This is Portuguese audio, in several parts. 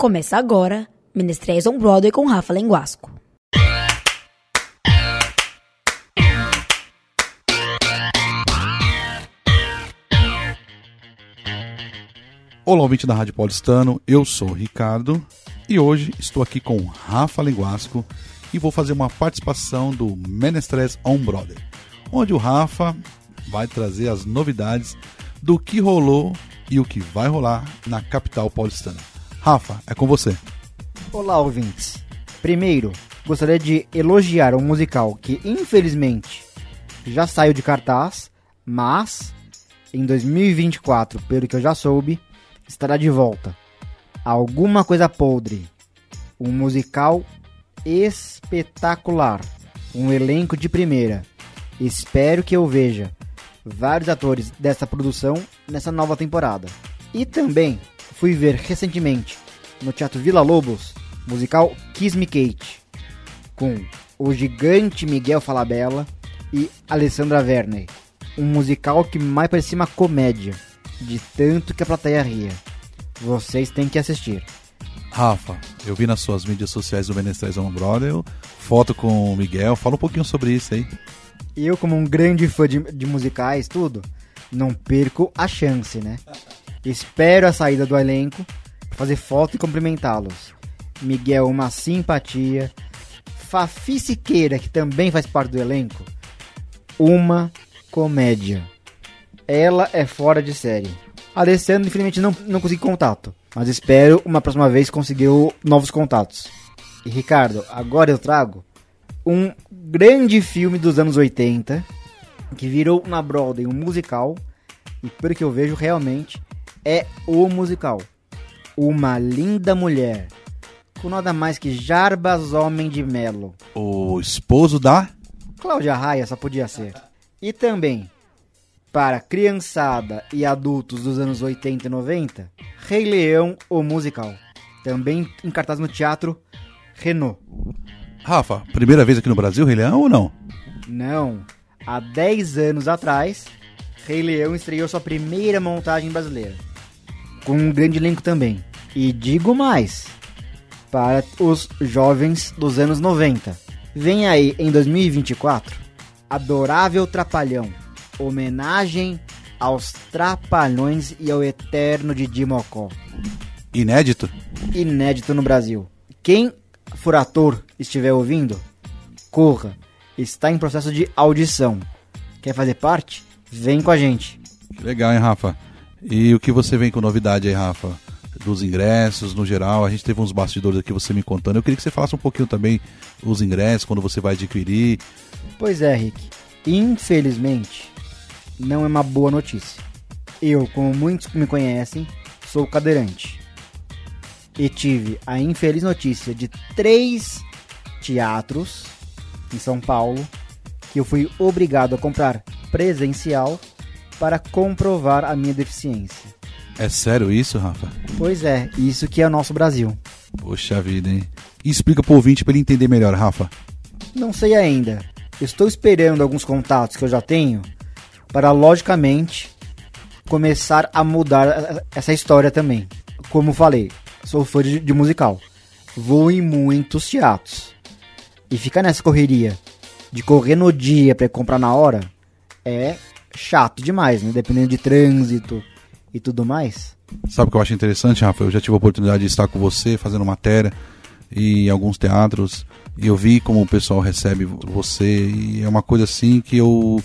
Começa agora Menestréis on Broadway com Rafa Lenguasco. Olá, ouvinte da Rádio Paulistano, eu sou o Ricardo e hoje estou aqui com Rafa Linguasco e vou fazer uma participação do Menestres on Brother, onde o Rafa vai trazer as novidades do que rolou e o que vai rolar na capital paulistana. Rafa, é com você. Olá, ouvintes. Primeiro, gostaria de elogiar um musical que infelizmente já saiu de cartaz, mas em 2024, pelo que eu já soube, estará de volta. Alguma coisa podre. Um musical espetacular. Um elenco de primeira. Espero que eu veja vários atores dessa produção nessa nova temporada. E também fui ver recentemente no Teatro Vila Lobos, musical Kiss Me Kate, com o gigante Miguel Falabella e Alessandra Werner. Um musical que mais parecia uma comédia de tanto que a plateia ria. Vocês têm que assistir. Rafa, eu vi nas suas mídias sociais do Menestrais on Brother, foto com o Miguel, fala um pouquinho sobre isso aí. Eu, como um grande fã de, de musicais, tudo, não perco a chance, né? Espero a saída do elenco fazer foto e cumprimentá-los. Miguel, uma simpatia. Fafi Siqueira, que também faz parte do elenco, uma comédia. Ela é fora de série. Alessandro, infelizmente, não, não consegui contato. Mas espero uma próxima vez conseguir novos contatos. E Ricardo, agora eu trago um grande filme dos anos 80 que virou na Broadway um musical. E pelo que eu vejo, realmente é o musical. Uma linda mulher. Com nada mais que Jarbas Homem de Melo. O esposo da. Cláudia Raia só podia ser. E também para criançada e adultos dos anos 80 e 90, Rei Leão, o musical. Também em cartaz no teatro Renault. Rafa, primeira vez aqui no Brasil, Rei Leão ou não? Não. Há 10 anos atrás, Rei Leão estreou sua primeira montagem brasileira. Com um grande elenco também. E digo mais, para os jovens dos anos 90. Vem aí em 2024, Adorável Trapalhão homenagem aos Trapalhões e ao eterno Didi Mocó. Inédito? Inédito no Brasil. Quem for ator estiver ouvindo, corra. Está em processo de audição. Quer fazer parte? Vem com a gente. Legal, hein, Rafa? E o que você vem com novidade aí, Rafa? Dos ingressos, no geral, a gente teve uns bastidores aqui, você me contando. Eu queria que você falasse um pouquinho também os ingressos, quando você vai adquirir. Pois é, Rick. Infelizmente, não é uma boa notícia. Eu, como muitos que me conhecem, sou cadeirante. E tive a infeliz notícia de três teatros em São Paulo que eu fui obrigado a comprar presencial para comprovar a minha deficiência. É sério isso, Rafa? Pois é, isso que é o nosso Brasil. Poxa vida, hein? Explica pro ouvinte para ele entender melhor, Rafa. Não sei ainda. Estou esperando alguns contatos que eu já tenho para logicamente começar a mudar essa história também. Como falei, sou fã de, de musical. Vou em muitos teatros. E ficar nessa correria de correr no dia para comprar na hora é chato demais, né? Dependendo de trânsito e tudo mais. Sabe o que eu acho interessante, Rafa? Eu já tive a oportunidade de estar com você fazendo matéria em alguns teatros e eu vi como o pessoal recebe você e é uma coisa assim que eu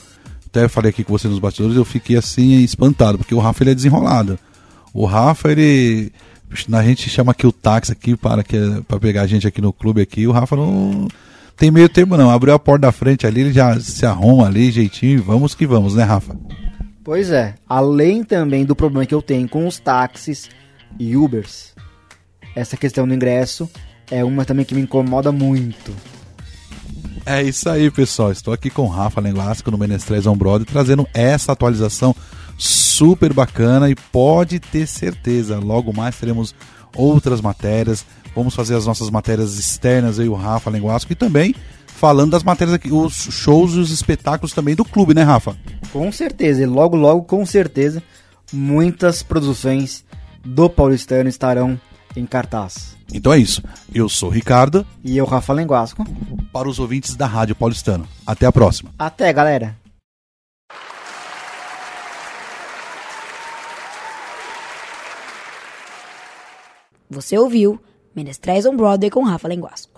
até falei aqui com você nos bastidores, eu fiquei assim espantado, porque o Rafa ele é desenrolado. O Rafa, ele. A gente chama aqui o táxi aqui para, que, para pegar a gente aqui no clube aqui. O Rafa não tem meio termo não. Abriu a porta da frente ali, ele já se arruma ali, jeitinho, vamos que vamos, né, Rafa? Pois é. Além também do problema que eu tenho com os táxis e Ubers, essa questão do ingresso é uma também que me incomoda muito. É isso aí, pessoal. Estou aqui com o Rafa Lenguasco no Menestrés On Broad, trazendo essa atualização super bacana e pode ter certeza, logo mais teremos outras matérias. Vamos fazer as nossas matérias externas, e o Rafa Lenguasco, e também falando das matérias aqui, os shows e os espetáculos também do clube, né, Rafa? Com certeza, e logo, logo, com certeza, muitas produções do Paulistano estarão em cartaz. Então é isso. Eu sou o Ricardo, E eu, Rafa Lenguasco. para os ouvintes da Rádio Paulistano. Até a próxima. Até, galera! Você ouviu Menestréis on Broadway com Rafa Lenguasco.